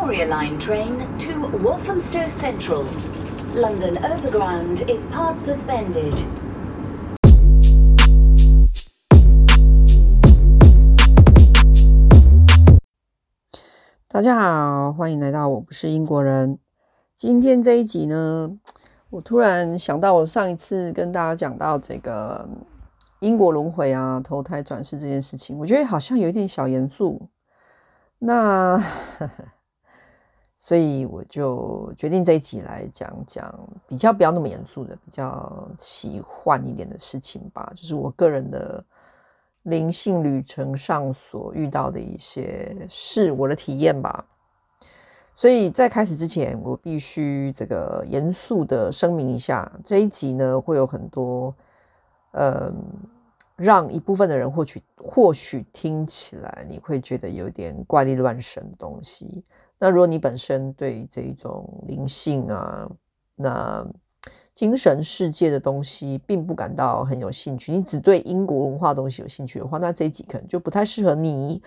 Victoria Line train to Walthamstow Central. London Overground is part suspended. 大家好，欢迎来到我不是英国人。今天这一集呢，我突然想到，我上一次跟大家讲到这个因果轮回啊、投胎转世这件事情，我觉得好像有一点小严肃。那呵呵，所以我就决定这一集来讲讲比较不要那么严肃的、比较奇幻一点的事情吧，就是我个人的。灵性旅程上所遇到的一些事，我的体验吧。所以在开始之前，我必须这个严肃的声明一下，这一集呢会有很多，呃，让一部分的人或许或许听起来你会觉得有点怪力乱神的东西。那如果你本身对这种灵性啊，那精神世界的东西并不感到很有兴趣，你只对英国文化东西有兴趣的话，那这一集可能就不太适合你。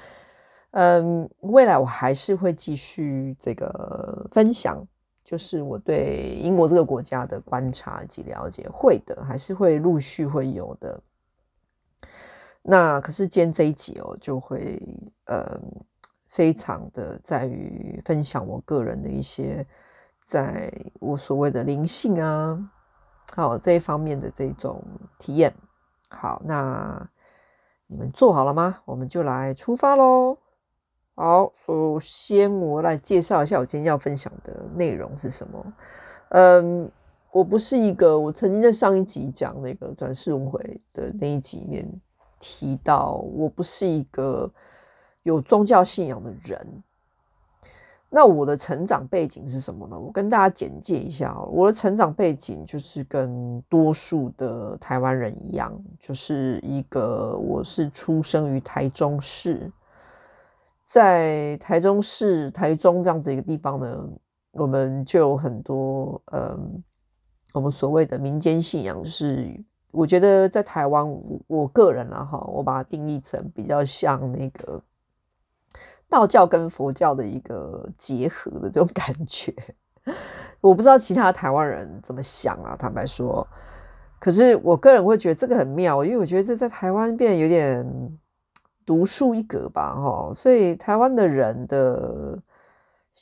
嗯，未来我还是会继续这个分享，就是我对英国这个国家的观察及了解，会的，还是会陆续会有的。那可是今天这一集哦，就会嗯，非常的在于分享我个人的一些，在我所谓的灵性啊。好，这一方面的这种体验。好，那你们做好了吗？我们就来出发喽。好，首先我来介绍一下我今天要分享的内容是什么。嗯，我不是一个，我曾经在上一集讲那个转世轮回的那一集里面提到，我不是一个有宗教信仰的人。那我的成长背景是什么呢？我跟大家简介一下。我的成长背景就是跟多数的台湾人一样，就是一个我是出生于台中市，在台中市台中这样子一个地方呢，我们就有很多嗯，我们所谓的民间信仰，就是我觉得在台湾，我个人啊哈，我把它定义成比较像那个。道教跟佛教的一个结合的这种感觉，我不知道其他台湾人怎么想啊。坦白说，可是我个人会觉得这个很妙，因为我觉得这在台湾变得有点独树一格吧，哈。所以台湾的人的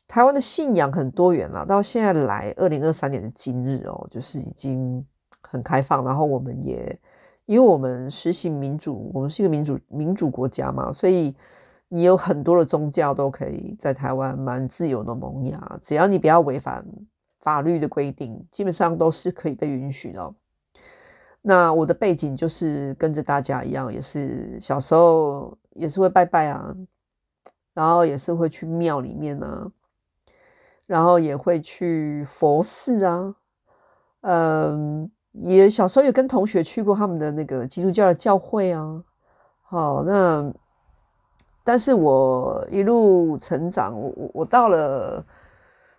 台湾的信仰很多元，到现在来二零二三年的今日哦，就是已经很开放。然后我们也因为我们实行民主，我们是一个民主民主国家嘛，所以。你有很多的宗教都可以在台湾蛮自由的萌芽，只要你不要违反法律的规定，基本上都是可以被允许的。那我的背景就是跟着大家一样，也是小时候也是会拜拜啊，然后也是会去庙里面啊，然后也会去佛寺啊，嗯，也小时候也跟同学去过他们的那个基督教的教会啊。好，那。但是我一路成长，我我到了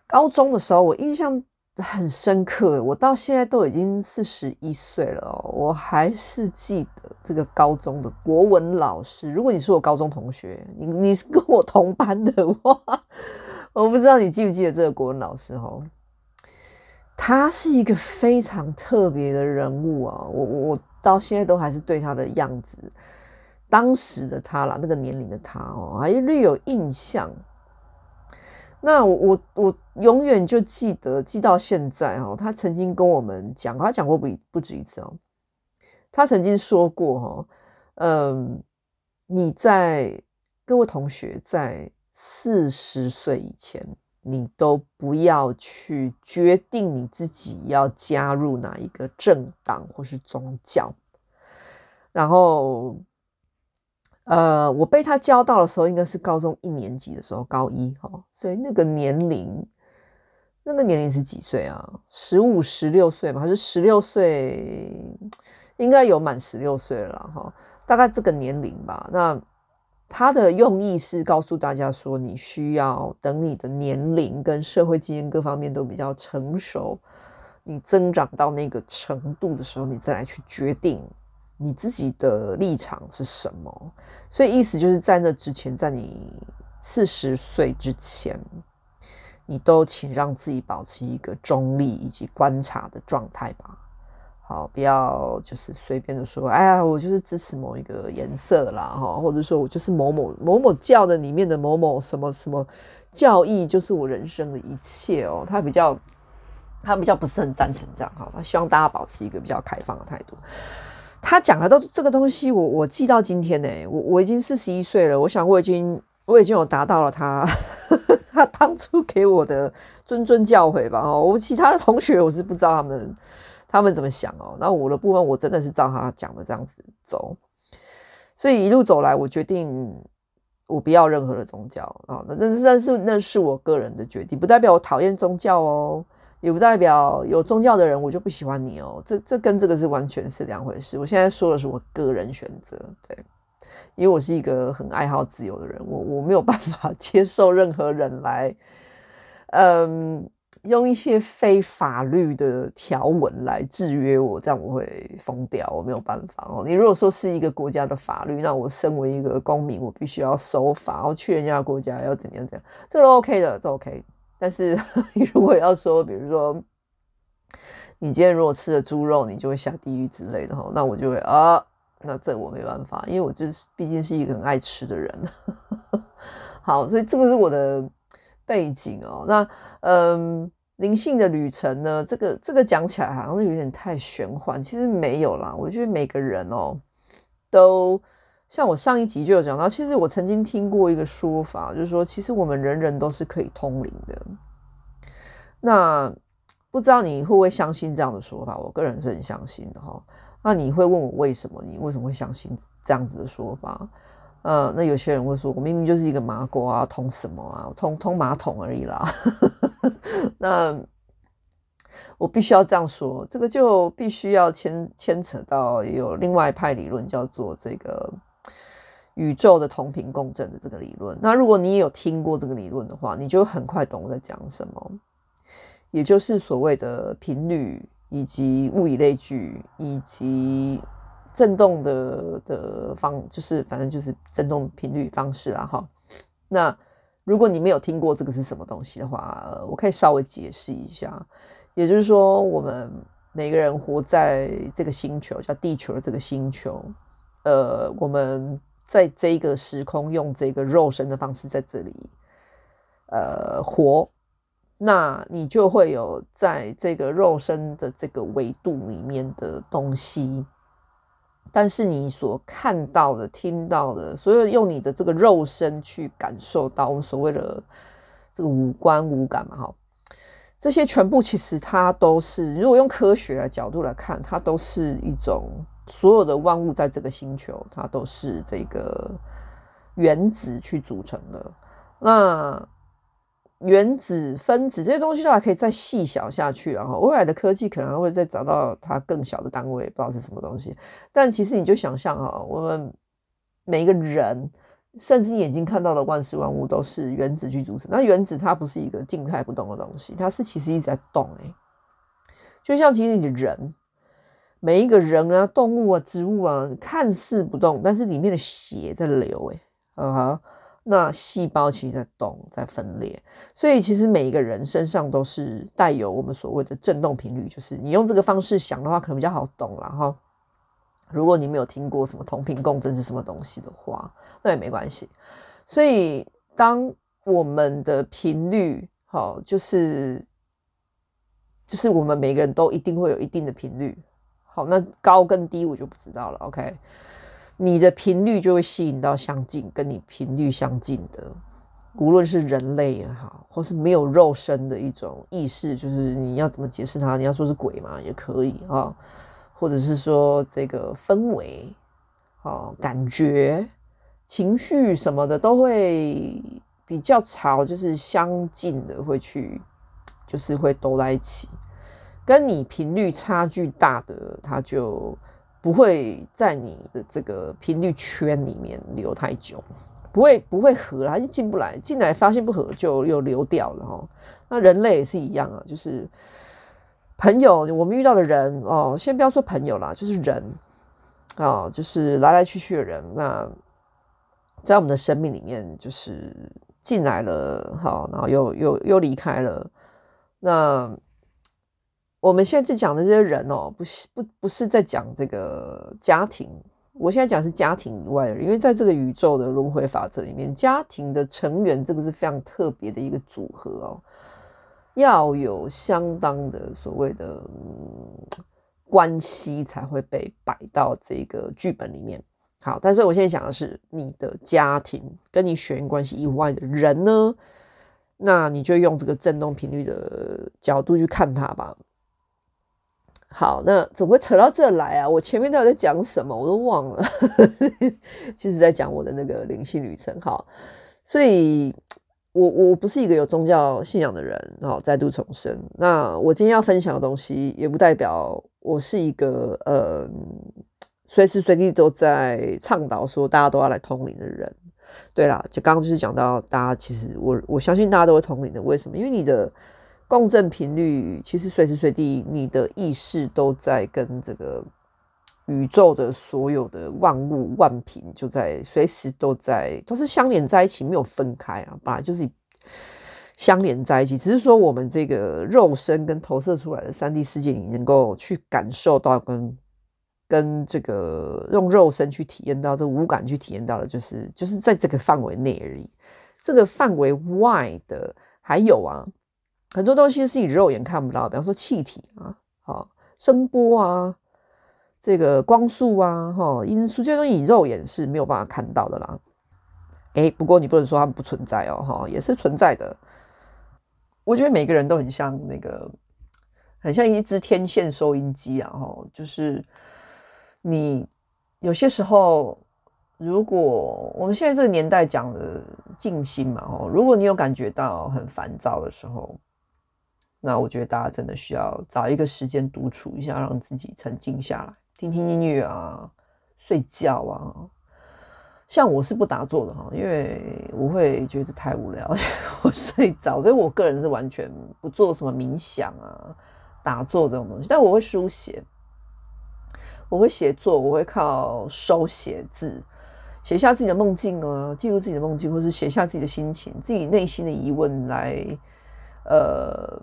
高中的时候，我印象很深刻。我到现在都已经四十一岁了，我还是记得这个高中的国文老师。如果你是我高中同学，你你是跟我同班的话，我不知道你记不记得这个国文老师哦。他是一个非常特别的人物啊，我我到现在都还是对他的样子。当时的他啦，那个年龄的他哦，还略有印象。那我我我永远就记得，记到现在哦。他曾经跟我们讲，他讲过不不止一次哦。他曾经说过哈，嗯，你在各位同学在四十岁以前，你都不要去决定你自己要加入哪一个政党或是宗教，然后。呃，我被他教到的时候，应该是高中一年级的时候，高一哈，所以那个年龄，那个年龄是几岁啊？十五、十六岁嘛，还是十六岁？应该有满十六岁了哈，大概这个年龄吧。那他的用意是告诉大家说，你需要等你的年龄跟社会经验各方面都比较成熟，你增长到那个程度的时候，你再来去决定。你自己的立场是什么？所以意思就是在那之前，在你四十岁之前，你都请让自己保持一个中立以及观察的状态吧。好，不要就是随便的说，哎呀，我就是支持某一个颜色啦，哈，或者说我就是某某某某教的里面的某某什么什么教义，就是我人生的一切哦。他比较，他比较不是很赞成这样哈，他希望大家保持一个比较开放的态度。他讲的都这个东西我，我我记到今天呢，我我已经四十一岁了，我想我已经我已经有达到了他 他当初给我的谆谆教诲吧。哦，我其他的同学我是不知道他们。他们怎么想哦？那我的部分，我真的是照他讲的这样子走，所以一路走来，我决定我不要任何的宗教啊。那那那是那是我个人的决定，不代表我讨厌宗教哦，也不代表有宗教的人我就不喜欢你哦。这这跟这个是完全是两回事。我现在说的是我个人选择，对，因为我是一个很爱好自由的人，我我没有办法 接受任何人来，嗯。用一些非法律的条文来制约我，这样我会疯掉，我没有办法哦。你如果说是一个国家的法律，那我身为一个公民，我必须要守法，然后去人家国家要怎样怎样，这个都 OK 的，这 OK。但是你 如果要说，比如说你今天如果吃了猪肉，你就会下地狱之类的哈，那我就会啊，那这我没办法，因为我就是毕竟是一个很爱吃的人。好，所以这个是我的。背景哦，那嗯，灵性的旅程呢？这个这个讲起来好像是有点太玄幻，其实没有啦。我觉得每个人哦，都像我上一集就有讲到，其实我曾经听过一个说法，就是说，其实我们人人都是可以通灵的。那不知道你会不会相信这样的说法？我个人是很相信的哈。那你会问我为什么？你为什么会相信这样子的说法？呃，那有些人会说，我明明就是一个麻瓜啊，通什么啊？通通马桶而已啦。那我必须要这样说，这个就必须要牵牵扯到有另外一派理论，叫做这个宇宙的同频共振的这个理论。那如果你也有听过这个理论的话，你就很快懂我在讲什么，也就是所谓的频率以及物以类聚以及。震动的的方就是反正就是震动频率方式啦哈。那如果你没有听过这个是什么东西的话，我可以稍微解释一下。也就是说，我们每个人活在这个星球叫地球的这个星球，呃，我们在这个时空用这个肉身的方式在这里呃活，那你就会有在这个肉身的这个维度里面的东西。但是你所看到的、听到的，所有用你的这个肉身去感受到我们所谓的这个五官五感嘛，哈，这些全部其实它都是，如果用科学的角度来看，它都是一种所有的万物在这个星球，它都是这个原子去组成的。那原子、分子这些东西都还可以再细小下去，然后未来的科技可能会再找到它更小的单位，不知道是什么东西。但其实你就想象哈，我们每一个人，甚至眼睛看到的万事万物都是原子去组成。那原子它不是一个静态不动的东西，它是其实一直在动诶。就像其实你的人，每一个人啊、动物啊、植物啊，看似不动，但是里面的血在流诶。啊哈。那细胞其实在动，在分裂，所以其实每一个人身上都是带有我们所谓的振动频率。就是你用这个方式想的话，可能比较好懂啦哈。如果你没有听过什么同频共振是什么东西的话，那也没关系。所以当我们的频率好，就是就是我们每个人都一定会有一定的频率。好，那高跟低我就不知道了。OK。你的频率就会吸引到相近、跟你频率相近的，无论是人类也好，或是没有肉身的一种意识，就是你要怎么解释它？你要说是鬼嘛，也可以啊，或者是说这个氛围啊、感觉、情绪什么的，都会比较潮，就是相近的会去，就是会都在一起。跟你频率差距大的，它就。不会在你的这个频率圈里面留太久，不会不会合，它就进不来，进来发现不合就又流掉了哈。那人类也是一样啊，就是朋友，我们遇到的人哦，先不要说朋友啦，就是人啊、哦，就是来来去去的人。那在我们的生命里面，就是进来了，好，然后又又又离开了。那我们现在讲的这些人哦，不是不不是在讲这个家庭。我现在讲是家庭以外的人，因为在这个宇宙的轮回法则里面，家庭的成员这个是非常特别的一个组合哦，要有相当的所谓的、嗯、关系才会被摆到这个剧本里面。好，但是我现在讲的是你的家庭跟你血缘关系以外的人呢，那你就用这个振动频率的角度去看他吧。好，那怎么会扯到这来啊？我前面到底在讲什么，我都忘了。其实，在讲我的那个灵性旅程。好，所以我我不是一个有宗教信仰的人。好，再度重生。那我今天要分享的东西，也不代表我是一个呃，随时随地都在倡导说大家都要来通灵的人。对啦，就刚刚就是讲到大家，其实我我相信大家都会通灵的。为什么？因为你的。共振频率其实随时随地，你的意识都在跟这个宇宙的所有的万物万品就在随时都在都是相连在一起，没有分开啊，本来就是相连在一起。只是说我们这个肉身跟投射出来的三 D 世界，你能够去感受到跟跟这个用肉身去体验到这五感去体验到的，就是就是在这个范围内而已。这个范围外的还有啊。很多东西是以肉眼看不到，比方说气体啊，好声波啊，这个光速啊，哈音速这些东西，你肉眼是没有办法看到的啦。哎，不过你不能说它们不存在哦，哈，也是存在的。我觉得每个人都很像那个，很像一只天线收音机啊，哈，就是你有些时候，如果我们现在这个年代讲的静心嘛，哈，如果你有感觉到很烦躁的时候。那我觉得大家真的需要找一个时间独处一下，让自己沉静下来，听听音乐啊，睡觉啊。像我是不打坐的哈，因为我会觉得太无聊，我睡着，所以我个人是完全不做什么冥想啊、打坐这种东西。但我会书写，我会写作，我会靠手写字，写下自己的梦境啊，记录自己的梦境，或是写下自己的心情、自己内心的疑问来，呃。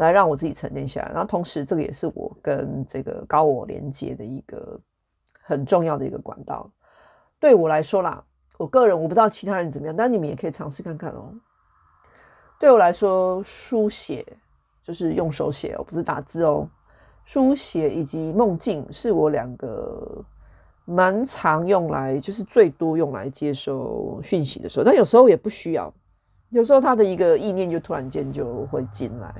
来让我自己沉淀下来，然后同时这个也是我跟这个高我连接的一个很重要的一个管道。对我来说啦，我个人我不知道其他人怎么样，但你们也可以尝试看看哦。对我来说，书写就是用手写哦，不是打字哦。书写以及梦境是我两个蛮常用来，就是最多用来接收讯息的时候，但有时候也不需要，有时候他的一个意念就突然间就会进来。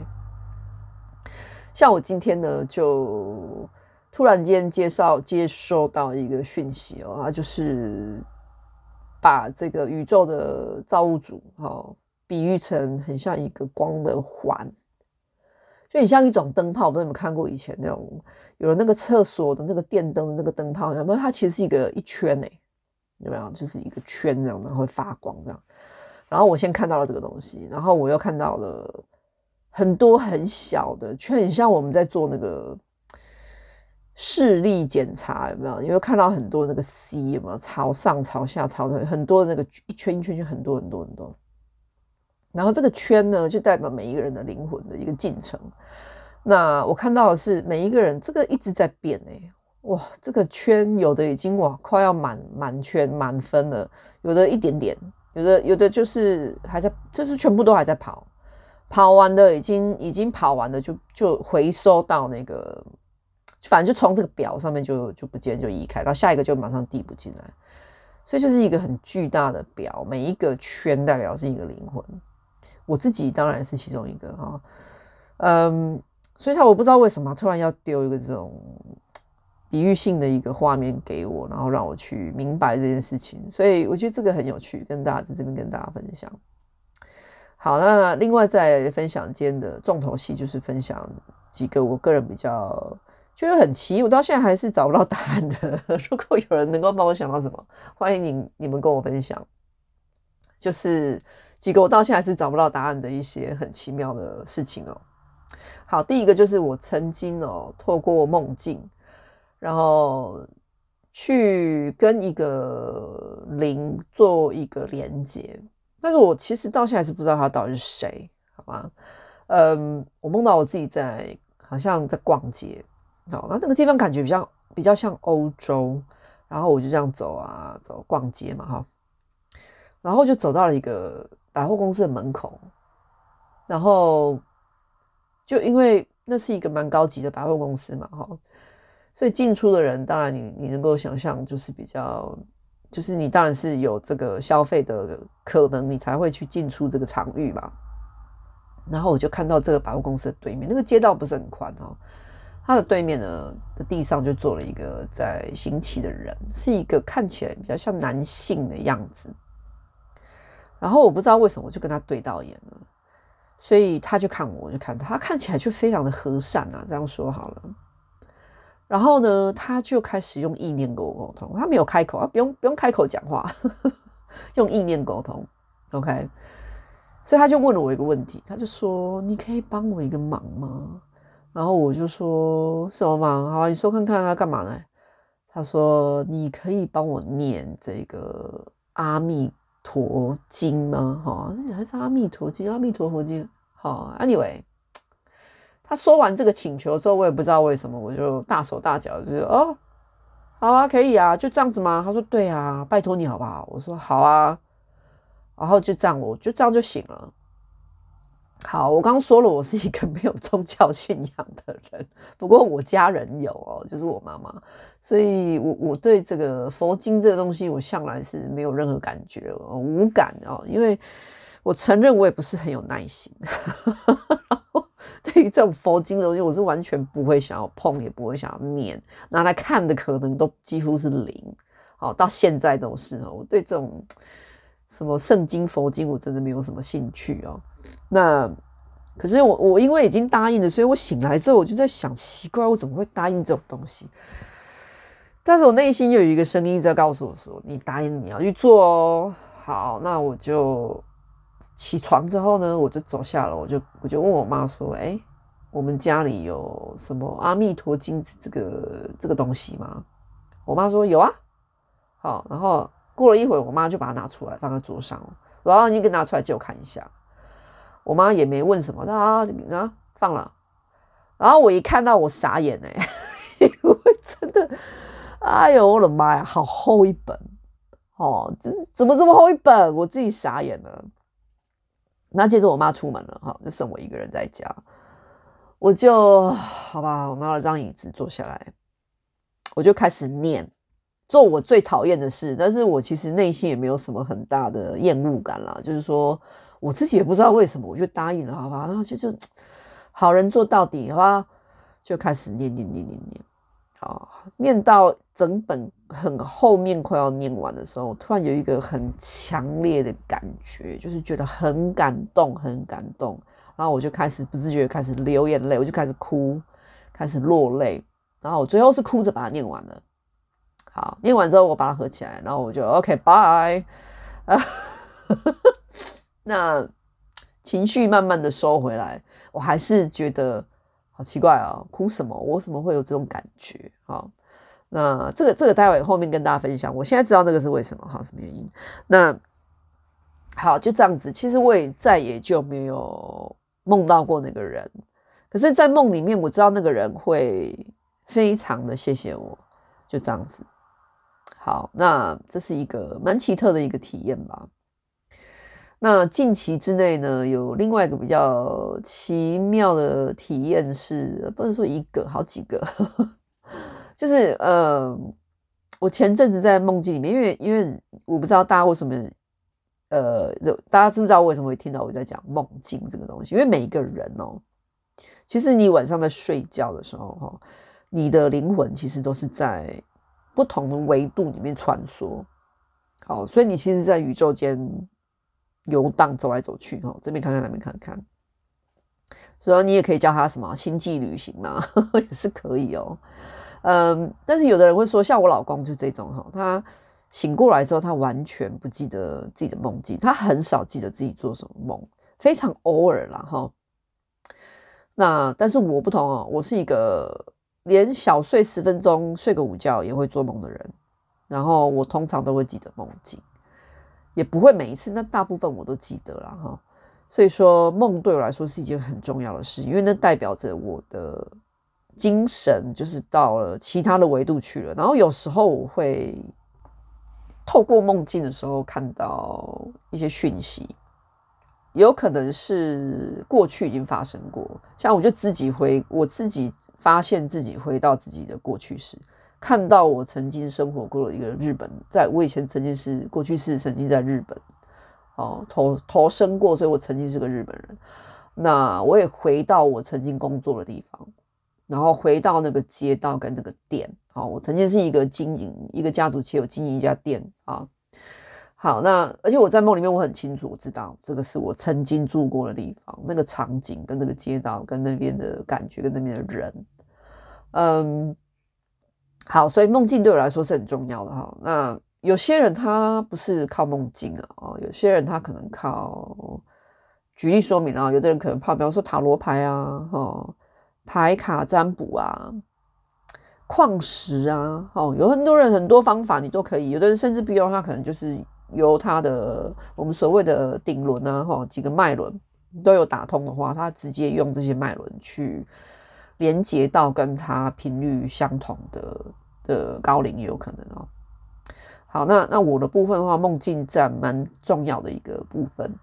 像我今天呢，就突然间介绍接收到一个讯息哦，他就是把这个宇宙的造物主哦，比喻成很像一个光的环，就很像一种灯泡。我不知道你们看过以前那种有了那个厕所的那个电灯的那个灯泡，有没有？它其实是一个一圈诶，有没有？就是一个圈这样，然后会发光这样。然后我先看到了这个东西，然后我又看到了。很多很小的，却很像我们在做那个视力检查，有没有？你会看到很多那个 C，有没有？朝上、朝下、朝的很多那个一圈一圈圈，很多很多很多。然后这个圈呢，就代表每一个人的灵魂的一个进程。那我看到的是每一个人，这个一直在变哎、哇，这个圈有的已经哇快要满满圈满分了，有的一点点，有的有的就是还在，就是全部都还在跑。跑完的已经已经跑完了，就就回收到那个，反正就从这个表上面就就不见就移开，然后下一个就马上递补进来，所以就是一个很巨大的表，每一个圈代表是一个灵魂，我自己当然是其中一个哈，嗯，所以他我不知道为什么突然要丢一个这种比喻性的一个画面给我，然后让我去明白这件事情，所以我觉得这个很有趣，跟大家在这边跟大家分享。好，那另外再分享今天的重头戏，就是分享几个我个人比较觉得很奇，我到现在还是找不到答案的。如果有人能够帮我想到什么，欢迎你你们跟我分享。就是几个我到现在还是找不到答案的一些很奇妙的事情哦。好，第一个就是我曾经哦透过梦境，然后去跟一个灵做一个连接。但是我其实到现在是不知道他到底是谁，好吗？嗯，我梦到我自己在好像在逛街，好，那那个地方感觉比较比较像欧洲，然后我就这样走啊走逛街嘛，哈，然后就走到了一个百货公司的门口，然后就因为那是一个蛮高级的百货公司嘛，哈，所以进出的人当然你你能够想象就是比较。就是你当然是有这个消费的可能，你才会去进出这个场域嘛。然后我就看到这个百货公司的对面，那个街道不是很宽哦，它的对面呢的地上就坐了一个在行乞的人，是一个看起来比较像男性的样子。然后我不知道为什么我就跟他对到眼了，所以他就看我，我就看他，他看起来就非常的和善啊，这样说好了。然后呢，他就开始用意念跟我沟通。他没有开口，他不用不用开口讲话，用意念沟通。OK，所以他就问了我一个问题，他就说：“你可以帮我一个忙吗？”然后我就说：“什么忙？好，你说看看啊，干嘛呢？”他说：“你可以帮我念这个阿弥陀经吗？哈，还是阿弥陀经？阿弥陀佛经？好，Anyway。”他说完这个请求之后，我也不知道为什么，我就大手大脚，就说：“哦，好啊，可以啊，就这样子吗？”他说：“对啊，拜托你好不好？”我说：“好啊。”然后就这样，我就这样就醒了。好，我刚刚说了，我是一个没有宗教信仰的人，不过我家人有哦，就是我妈妈，所以我我对这个佛经这个东西，我向来是没有任何感觉，无感哦，因为我承认我也不是很有耐心。对于这种佛经的东西，我是完全不会想要碰，也不会想要念，拿来看的可能都几乎是零。好，到现在都是哦。我对这种什么圣经、佛经，我真的没有什么兴趣哦。那可是我，我因为已经答应了，所以我醒来之后，我就在想，奇怪，我怎么会答应这种东西？但是我内心又有一个声音在告诉我说：“你答应，你要去做哦。”好，那我就。起床之后呢，我就走下楼，我就我就问我妈说：“哎、我们家里有什么阿弥陀经这个这个东西吗？”我妈说：“有啊。”好，然后过了一会儿，我妈就把它拿出来放在桌上，然后你给拿出来借我看一下。我妈也没问什么，啊啊放了。然后我一看到我傻眼哎、欸，因为真的，哎呦我的妈呀，好厚一本哦，这怎么这么厚一本？我自己傻眼了。那接着我妈出门了，哈，就剩我一个人在家，我就好吧，我拿了张椅子坐下来，我就开始念，做我最讨厌的事，但是我其实内心也没有什么很大的厌恶感啦，就是说我自己也不知道为什么，我就答应了，好吧，然后就就 好人做到底，好吧，就开始念念念念念。啊，念到整本很后面快要念完的时候，我突然有一个很强烈的感觉，就是觉得很感动，很感动。然后我就开始不自觉开始流眼泪，我就开始哭，开始落泪。然后我最后是哭着把它念完了。好，念完之后我把它合起来，然后我就 OK bye。那情绪慢慢的收回来，我还是觉得。好奇怪啊、哭什么？我怎么会有这种感觉？好，那这个这个待会后面跟大家分享。我现在知道那个是为什么，哈，什么原因？那好，就这样子。其实我也再也就没有梦到过那个人，可是，在梦里面我知道那个人会非常的谢谢我，就这样子。好，那这是一个蛮奇特的一个体验吧。那近期之内呢，有另外一个比较奇妙的体验是，不能说一个，好几个，就是呃，我前阵子在梦境里面，因为因为我不知道大家为什么，呃，大家知不知道为什么会听到我在讲梦境这个东西？因为每一个人哦，其实你晚上在睡觉的时候哈，你的灵魂其实都是在不同的维度里面穿梭，好，所以你其实，在宇宙间。游荡走来走去，哈，这边看看，那边看看，所以你也可以叫他什么星际旅行嘛，也是可以哦。嗯，但是有的人会说，像我老公就这种哈，他醒过来之后，他完全不记得自己的梦境，他很少记得自己做什么梦，非常偶尔啦哈。那但是我不同哦，我是一个连小睡十分钟、睡个午觉也会做梦的人，然后我通常都会记得梦境。也不会每一次，那大部分我都记得了哈。所以说，梦对我来说是一件很重要的事，因为那代表着我的精神就是到了其他的维度去了。然后有时候我会透过梦境的时候看到一些讯息，有可能是过去已经发生过，像我就自己回，我自己发现自己回到自己的过去时，看到我曾经生活过的一个日本，在我以前曾经是过去是曾经在日本。哦，投投生过，所以我曾经是个日本人。那我也回到我曾经工作的地方，然后回到那个街道跟那个店。好，我曾经是一个经营一个家族企业，有经营一家店啊。好，那而且我在梦里面我很清楚，我知道这个是我曾经住过的地方，那个场景跟那个街道跟那边的感觉跟那边的人。嗯，好，所以梦境对我来说是很重要的哈。那。有些人他不是靠梦境啊，哦，有些人他可能靠，举例说明啊，有的人可能靠，比方说塔罗牌啊，哦，牌卡占卜啊，矿石啊，哦，有很多人很多方法你都可以，有的人甚至不用他可能就是由他的我们所谓的顶轮啊，哈，几个脉轮都有打通的话，他直接用这些脉轮去连接到跟他频率相同的的高灵也有可能哦。好，那那我的部分的话，梦境占蛮重要的一个部分，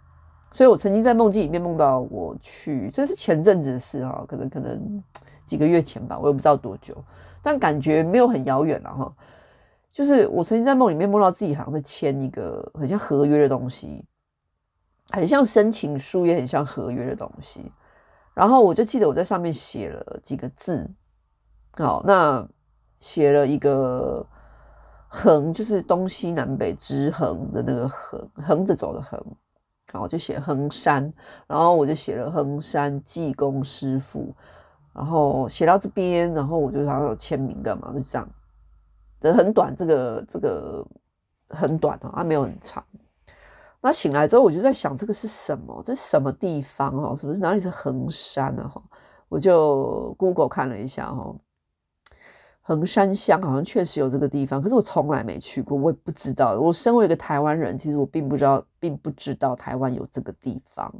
所以我曾经在梦境里面梦到我去，这是前阵子的事哈，可能可能几个月前吧，我也不知道多久，但感觉没有很遥远了哈。就是我曾经在梦里面梦到自己好像在签一个很像合约的东西，很像申请书，也很像合约的东西。然后我就记得我在上面写了几个字，好，那写了一个。横就是东西南北之横的那个横，横着走的横，然后就写衡山，然后我就写了衡山济公师傅，然后写到这边，然后我就好像有签名干嘛，就这样，这很短，这个这个很短哦，啊没有很长。那醒来之后，我就在想这个是什么？这是什么地方哦？是不是哪里是衡山呢？哈，我就 Google 看了一下哈。衡山乡好像确实有这个地方，可是我从来没去过，我也不知道。我身为一个台湾人，其实我并不知道，并不知道台湾有这个地方。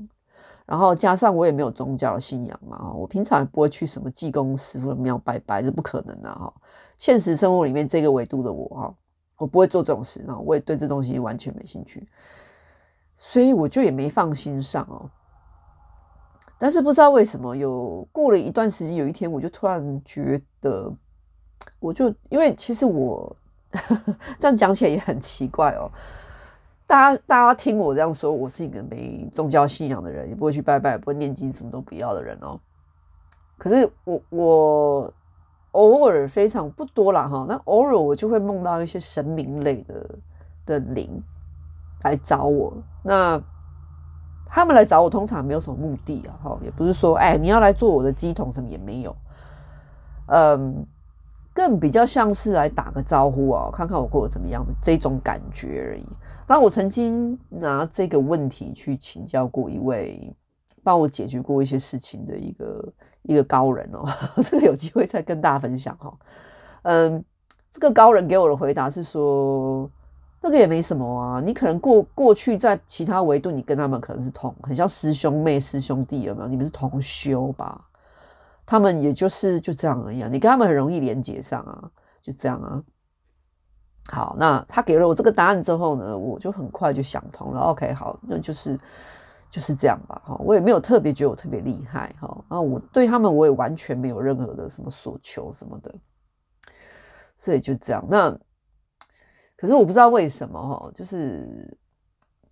然后加上我也没有宗教信仰嘛，我平常也不会去什么济公师傅的庙拜拜，这不可能的哈。现实生活里面这个维度的我哈，我不会做这种事，然后我也对这东西完全没兴趣，所以我就也没放心上哦。但是不知道为什么，有过了一段时间，有一天我就突然觉得。我就因为其实我呵呵 这样讲起来也很奇怪哦，大家大家听我这样说，我是一个没宗教信仰的人，也不会去拜拜，不会念经，什么都不要的人哦。可是我我偶尔非常不多啦哈，那偶尔我就会梦到一些神明类的的灵来找我。那他们来找我通常没有什么目的啊，哈，也不是说哎你要来做我的乩童什么也没有，嗯。更比较像是来打个招呼啊，看看我过得怎么样的这种感觉而已。那我曾经拿这个问题去请教过一位帮我解决过一些事情的一个一个高人哦，这个有机会再跟大家分享哈。嗯，这个高人给我的回答是说，那个也没什么啊，你可能过过去在其他维度，你跟他们可能是同，很像师兄妹、师兄弟有没有？你们是同修吧？他们也就是就这样而已啊，你跟他们很容易连接上啊，就这样啊。好，那他给了我这个答案之后呢，我就很快就想通了。OK，好，那就是就是这样吧。哈，我也没有特别觉得我特别厉害哈。那我对他们我也完全没有任何的什么所求什么的，所以就这样。那可是我不知道为什么哈，就是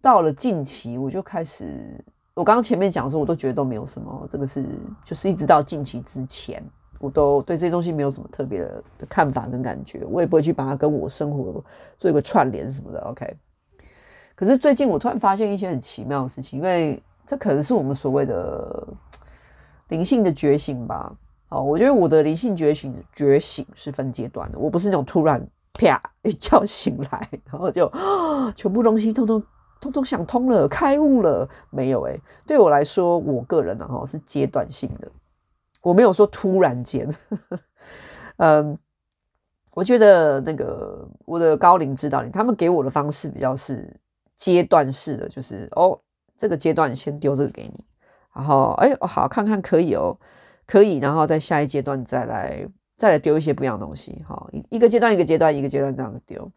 到了近期我就开始。我刚刚前面讲说，我都觉得都没有什么，这个是就是一直到近期之前，我都对这些东西没有什么特别的的看法跟感觉，我也不会去把它跟我生活做一个串联什么的。OK，可是最近我突然发现一些很奇妙的事情，因为这可能是我们所谓的灵性的觉醒吧。哦，我觉得我的灵性觉醒觉醒是分阶段的，我不是那种突然啪一觉醒来，然后就 全部东西通通。通通想通了，开悟了没有？诶，对我来说，我个人呢，哈，是阶段性的，我没有说突然间。嗯，我觉得那个我的高龄指导灵，他们给我的方式比较是阶段式的，就是哦，这个阶段先丢这个给你，然后哎、哦，好看看可以哦，可以，然后在下一阶段再来再来丢一些不一样的东西，好，一个阶段一个阶段一个阶段这样子丢，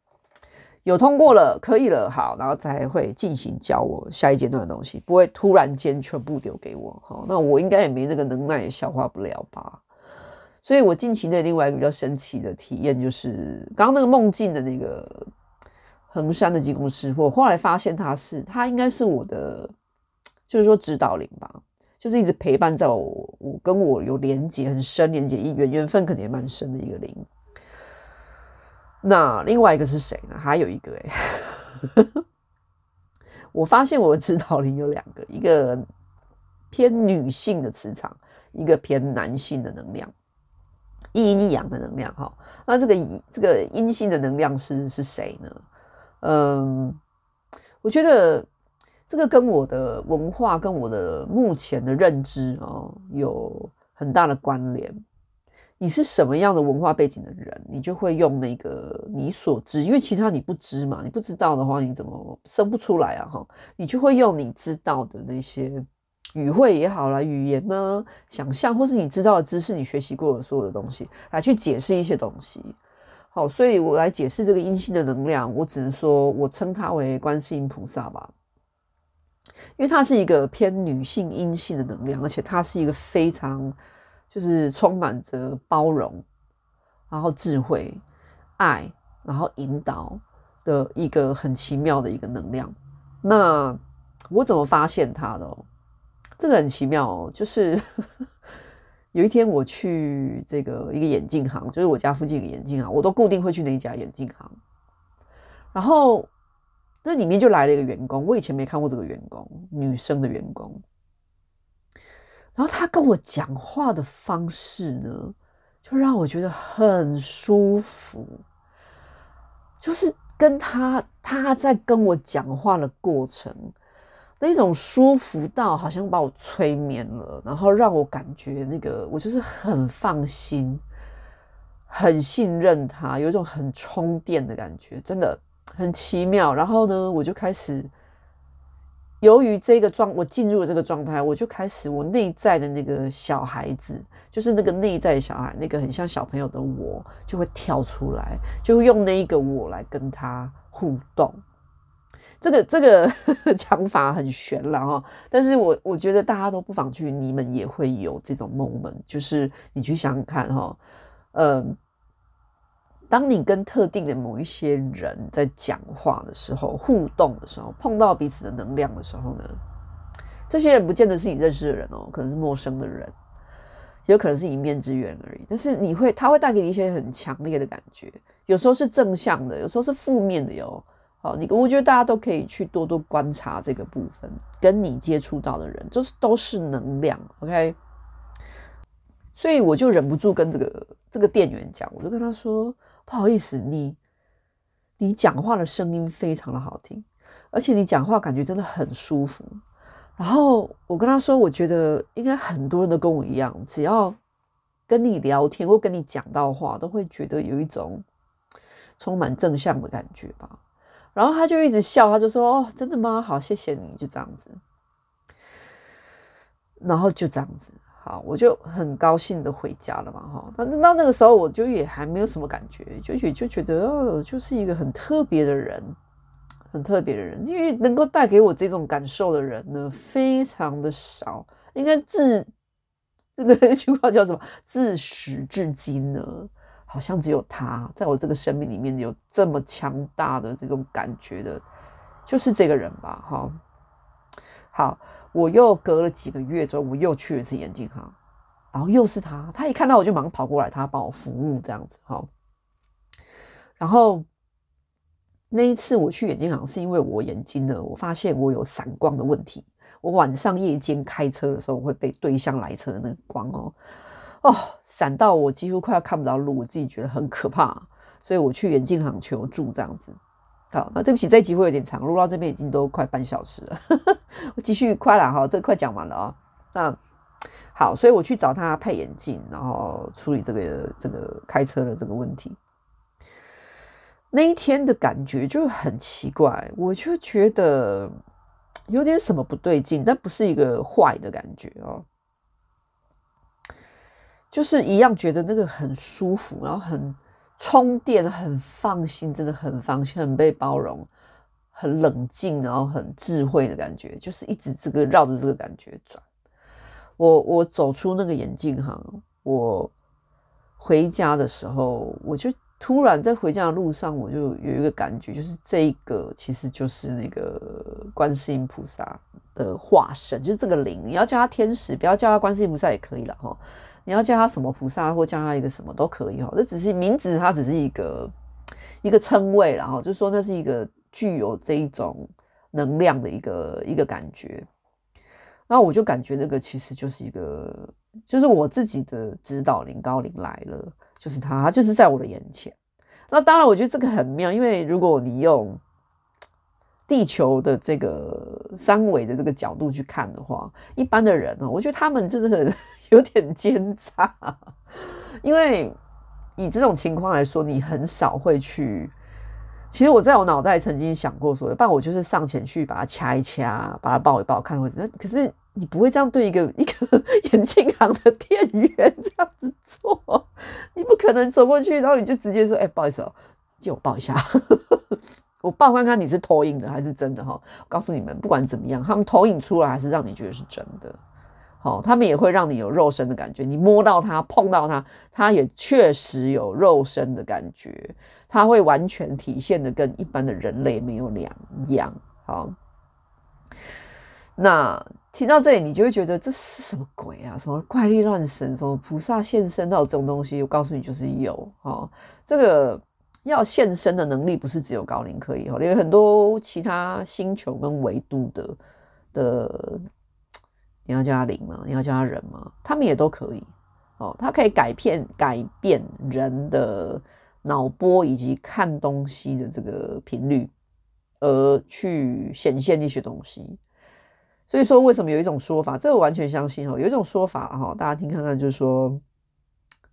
有通过了，可以了，好，然后才会进行教我下一阶段的东西，不会突然间全部丢给我，好，那我应该也没那个能耐，也消化不了吧。所以我近期的另外一个比较神奇的体验，就是刚刚那个梦境的那个衡山的济公师傅，我后来发现他是他应该是我的，就是说指导灵吧，就是一直陪伴在我，我跟我有连接很深，连接一缘缘分可能也蛮深的一个灵。那另外一个是谁呢？还有一个哎、欸，我发现我的指导灵有两个，一个偏女性的磁场，一个偏男性的能量。一阴一阳的能量哈，那这个这个阴性的能量是是谁呢？嗯，我觉得这个跟我的文化跟我的目前的认知哦有很大的关联。你是什么样的文化背景的人，你就会用那个你所知，因为其他你不知嘛，你不知道的话，你怎么生不出来啊？哈，你就会用你知道的那些。语汇也好啦，语言呢，想象或是你知道的知识，你学习过的所有的东西，来去解释一些东西。好，所以我来解释这个阴性的能量，我只能说我称它为观世音菩萨吧，因为它是一个偏女性阴性的能量，而且它是一个非常就是充满着包容，然后智慧、爱，然后引导的一个很奇妙的一个能量。那我怎么发现它的？这个很奇妙哦，就是 有一天我去这个一个眼镜行，就是我家附近一个眼镜行，我都固定会去那一家眼镜行。然后那里面就来了一个员工，我以前没看过这个员工，女生的员工。然后她跟我讲话的方式呢，就让我觉得很舒服，就是跟她她在跟我讲话的过程。那种舒服到好像把我催眠了，然后让我感觉那个我就是很放心、很信任他，有一种很充电的感觉，真的很奇妙。然后呢，我就开始，由于这个状，我进入了这个状态，我就开始我内在的那个小孩子，就是那个内在小孩，那个很像小朋友的我，就会跳出来，就会用那一个我来跟他互动。这个这个 讲法很玄了哈，但是我我觉得大家都不妨去，你们也会有这种 moment，就是你去想想看哈，嗯，当你跟特定的某一些人在讲话的时候，互动的时候，碰到彼此的能量的时候呢，这些人不见得是你认识的人哦，可能是陌生的人，有可能是一面之缘而已。但是你会，他会带给你一些很强烈的感觉，有时候是正向的，有时候是负面的哟。好，你我觉得大家都可以去多多观察这个部分，跟你接触到的人，就是都是能量，OK。所以我就忍不住跟这个这个店员讲，我就跟他说：“不好意思，你你讲话的声音非常的好听，而且你讲话感觉真的很舒服。”然后我跟他说：“我觉得应该很多人都跟我一样，只要跟你聊天或跟你讲到话，都会觉得有一种充满正向的感觉吧。”然后他就一直笑，他就说：“哦，真的吗？好，谢谢你，就这样子。”然后就这样子，好，我就很高兴的回家了嘛，哈。那到那个时候，我就也还没有什么感觉，就也就觉得哦，就是一个很特别的人，很特别的人，因为能够带给我这种感受的人呢，非常的少，应该自这个那句话叫什么？自始至今呢？好像只有他在我这个生命里面有这么强大的这种感觉的，就是这个人吧。哈，好，我又隔了几个月之后，我又去了一次眼镜行，然后又是他，他一看到我就马上跑过来，他帮我服务这样子。哈，然后那一次我去眼镜行是因为我眼睛呢，我发现我有散光的问题，我晚上夜间开车的时候会被对向来车的那个光哦。哦，闪到我几乎快要看不到路，我自己觉得很可怕，所以我去眼镜行求助这样子。好，那对不起，这一集会有点长，录到这边已经都快半小时了，我继续快了哈，这快讲完了啊。那好，所以我去找他配眼镜，然后处理这个这个开车的这个问题。那一天的感觉就很奇怪，我就觉得有点什么不对劲，但不是一个坏的感觉哦，就是一样觉得那个很舒服，然后很充电，很放心，真的很放心，很被包容，很冷静，然后很智慧的感觉，就是一直这个绕着这个感觉转。我我走出那个眼镜行，我回家的时候，我就。突然在回家的路上，我就有一个感觉，就是这一个其实就是那个观世音菩萨的化身，就是这个灵。你要叫他天使，不要叫他观世音菩萨也可以了哈。你要叫他什么菩萨，或叫他一个什么都可以哈。这只是名字，它只是一个一个称谓，然后就说那是一个具有这一种能量的一个一个感觉。那我就感觉那个其实就是一个，就是我自己的指导灵高灵来了。就是，他就是在我的眼前。那当然，我觉得这个很妙，因为如果你用地球的这个三维的这个角度去看的话，一般的人呢，我觉得他们真的 有点奸诈。因为以这种情况来说，你很少会去。其实我在我脑袋曾经想过说，不然我就是上前去把他掐一掐，把他抱一抱，看会怎。可是。你不会这样对一个 一个眼镜行的店员这样子做，你不可能走过去，然后你就直接说：“哎、不好意思哦，借我抱一下，我抱看看你是投影的还是真的哈。”告诉你们，不管怎么样，他们投影出来还是让你觉得是真的。好，他们也会让你有肉身的感觉，你摸到它、碰到它，它也确实有肉身的感觉，它会完全体现的跟一般的人类没有两样。好，那。听到这里，你就会觉得这是什么鬼啊？什么怪力乱神？什么菩萨现身？到这种东西，我告诉你，就是有哈。这个要现身的能力，不是只有高龄可以哦，有很多其他星球跟维度的的，你要叫他灵吗？你要叫他人吗？他们也都可以哦。他可以改变改变人的脑波以及看东西的这个频率，而去显现一些东西。所以说，为什么有一种说法，这我完全相信哦。有一种说法哈，大家听看看，就是说，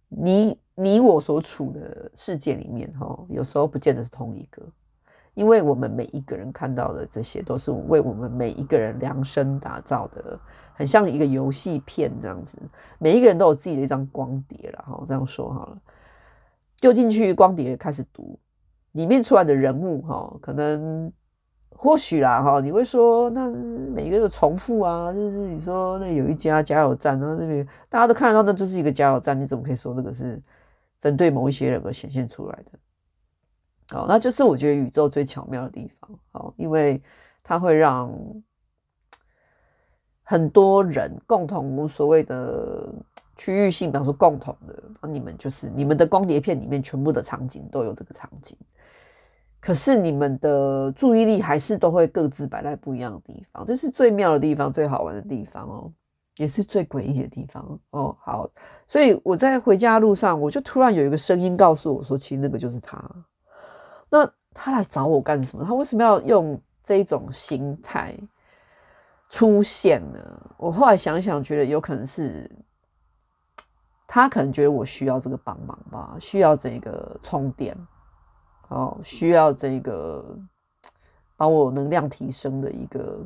你你我所处的世界里面哈，有时候不见得是同一个，因为我们每一个人看到的这些，都是为我们每一个人量身打造的，很像一个游戏片这样子。每一个人都有自己的一张光碟了哈，这样说好了，丢进去光碟开始读，里面出来的人物哈，可能。或许啦，哈，你会说，那每一个都重复啊，就是你说那有一家加油站，然后那边大家都看得到，那就是一个加油站，你怎么可以说那个是针对某一些人而显现出来的？好，那就是我觉得宇宙最巧妙的地方，好，因为它会让很多人共同所谓的区域性，比方说共同的，那你们就是你们的光碟片里面全部的场景都有这个场景。可是你们的注意力还是都会各自摆在不一样的地方，这是最妙的地方，最好玩的地方哦，也是最诡异的地方哦。好，所以我在回家路上，我就突然有一个声音告诉我说：“其实那个就是他。”那他来找我干什么？他为什么要用这种形态出现呢？我后来想想，觉得有可能是他可能觉得我需要这个帮忙吧，需要这个充电。哦，需要这个把我能量提升的一个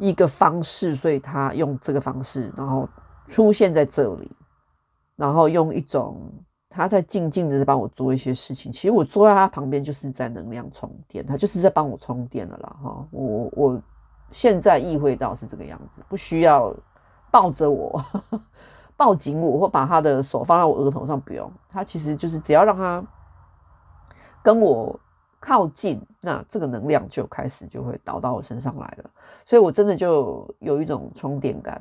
一个方式，所以他用这个方式，然后出现在这里，然后用一种他在静静的在帮我做一些事情。其实我坐在他旁边就是在能量充电，他就是在帮我充电了啦。哈，我我现在意会到是这个样子，不需要抱着我，抱紧我，或把他的手放在我额头上，不用。他其实就是只要让他。跟我靠近，那这个能量就开始就会导到我身上来了，所以我真的就有一种充电感。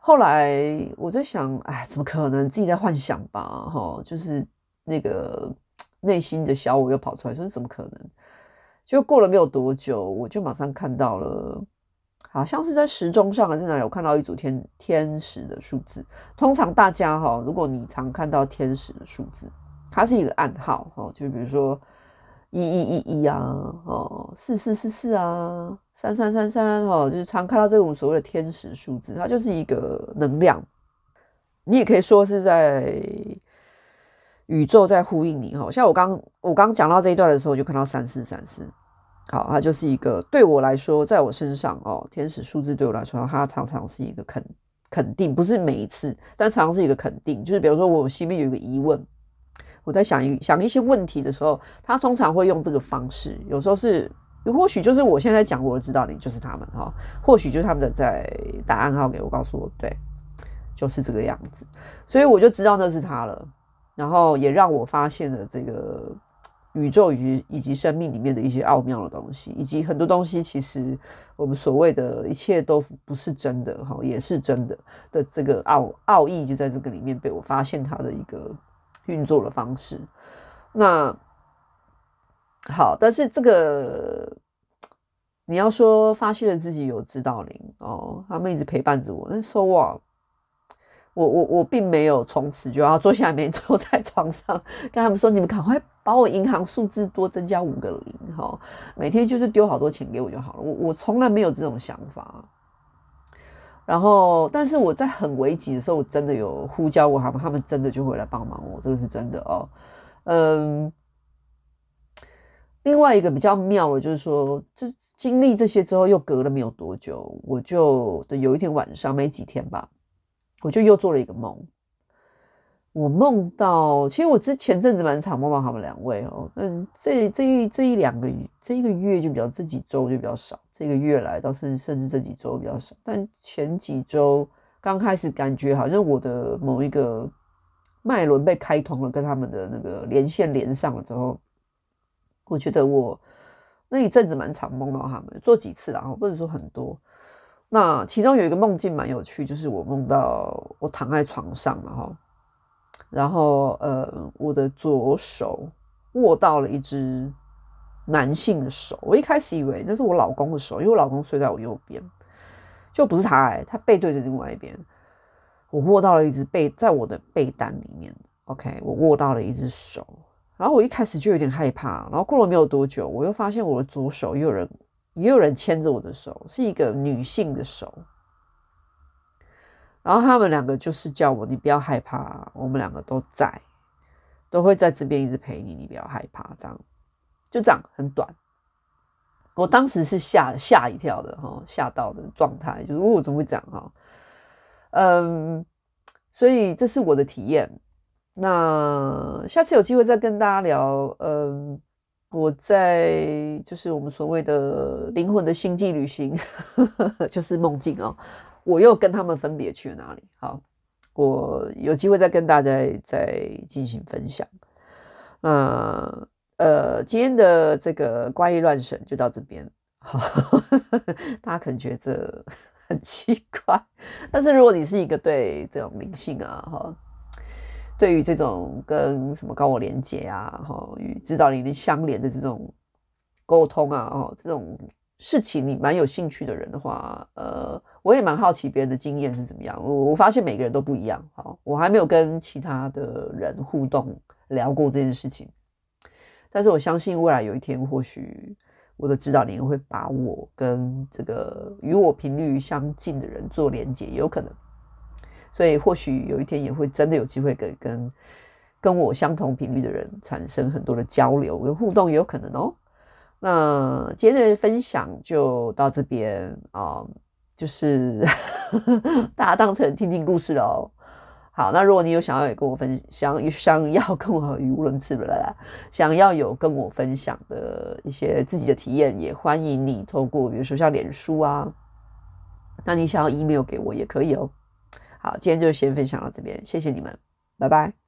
后来我在想，哎，怎么可能？自己在幻想吧，哈，就是那个内心的小我又跑出来，说怎么可能？就过了没有多久，我就马上看到了，好像是在时钟上还是哪里，我看到一组天天使的数字。通常大家哈，如果你常看到天使的数字。它是一个暗号，哦，就比如说一一一一啊，哦，四四四四啊，三三三三，哦，就是常看到这种所谓的天使数字，它就是一个能量。你也可以说是在宇宙在呼应你哈。像我刚我刚讲到这一段的时候，就看到三四三四，好，它就是一个对我来说，在我身上哦，天使数字对我来说，它常常是一个肯肯定，不是每一次，但常常是一个肯定。就是比如说我心里面有一个疑问，我在想一想一些问题的时候，他通常会用这个方式，有时候是。或许就是我现在讲，我知道你就是他们哈。或许就是他们的在打暗号给我，告诉我，对，就是这个样子。所以我就知道那是他了。然后也让我发现了这个宇宙以及以及生命里面的一些奥妙的东西，以及很多东西其实我们所谓的一切都不是真的哈，也是真的的这个奥奥义就在这个里面被我发现它的一个运作的方式。那。好，但是这个你要说发现了自己有指导灵哦，他们一直陪伴着我。那 so what？我我我并没有从此就要坐下面 坐在床上跟他们说，你们赶快把我银行数字多增加五个零哈，每天就是丢好多钱给我就好了。我我从来没有这种想法。然后，但是我在很危急的时候，我真的有呼叫过他们，他们真的就会来帮忙我，这个是真的哦。嗯。另外一个比较妙的，就是说，就经历这些之后，又隔了没有多久，我就有一天晚上，没几天吧，我就又做了一个梦。我梦到，其实我之前阵子蛮常梦到他们两位哦，嗯，这这一这一两个月，这一个月就比较，这几周就比较少，这个月来倒是甚至这几周比较少，但前几周刚开始感觉好像我的某一个脉轮被开通了，跟他们的那个连线连上了之后。我觉得我那一阵子蛮常梦到他们，做几次啦，不能说很多。那其中有一个梦境蛮有趣，就是我梦到我躺在床上嘛，哈，然后呃，我的左手握到了一只男性的手。我一开始以为那是我老公的手，因为我老公睡在我右边，就不是他哎、欸，他背对着另外一边。我握到了一只被在我的被单里面，OK，我握到了一只手。然后我一开始就有点害怕，然后过了没有多久，我又发现我的左手也有人，也有人牵着我的手，是一个女性的手。然后他们两个就是叫我，你不要害怕，我们两个都在，都会在这边一直陪你，你不要害怕，这样，就这样，很短。我当时是吓吓一跳的哈，吓到的状态，就是我怎么会这样哈？嗯，所以这是我的体验。那下次有机会再跟大家聊，嗯，我在就是我们所谓的灵魂的星际旅行，就是梦境哦，我又跟他们分别去了哪里？好，我有机会再跟大家再进行分享。那呃，呃今天的这个怪力乱神就到这边，好，大家可能觉得 很奇怪，但是如果你是一个对这种灵性啊，哈。对于这种跟什么高我连接啊，哈，与指导灵相连的这种沟通啊，哦，这种事情你蛮有兴趣的人的话，呃，我也蛮好奇别人的经验是怎么样。我我发现每个人都不一样，哈，我还没有跟其他的人互动聊过这件事情，但是我相信未来有一天，或许我的指导灵会把我跟这个与我频率相近的人做连接，也有可能。所以或许有一天也会真的有机会跟跟跟我相同频率的人产生很多的交流跟互动，也有可能哦。那今天的分享就到这边啊，就是 大家当成听听故事喽。好，那如果你有想要也跟我分享，想要跟我语无伦次的，想要有跟我分享的一些自己的体验，也欢迎你透过比如说像脸书啊，那你想要 email 给我也可以哦。好，今天就先分享到这边，谢谢你们，拜拜。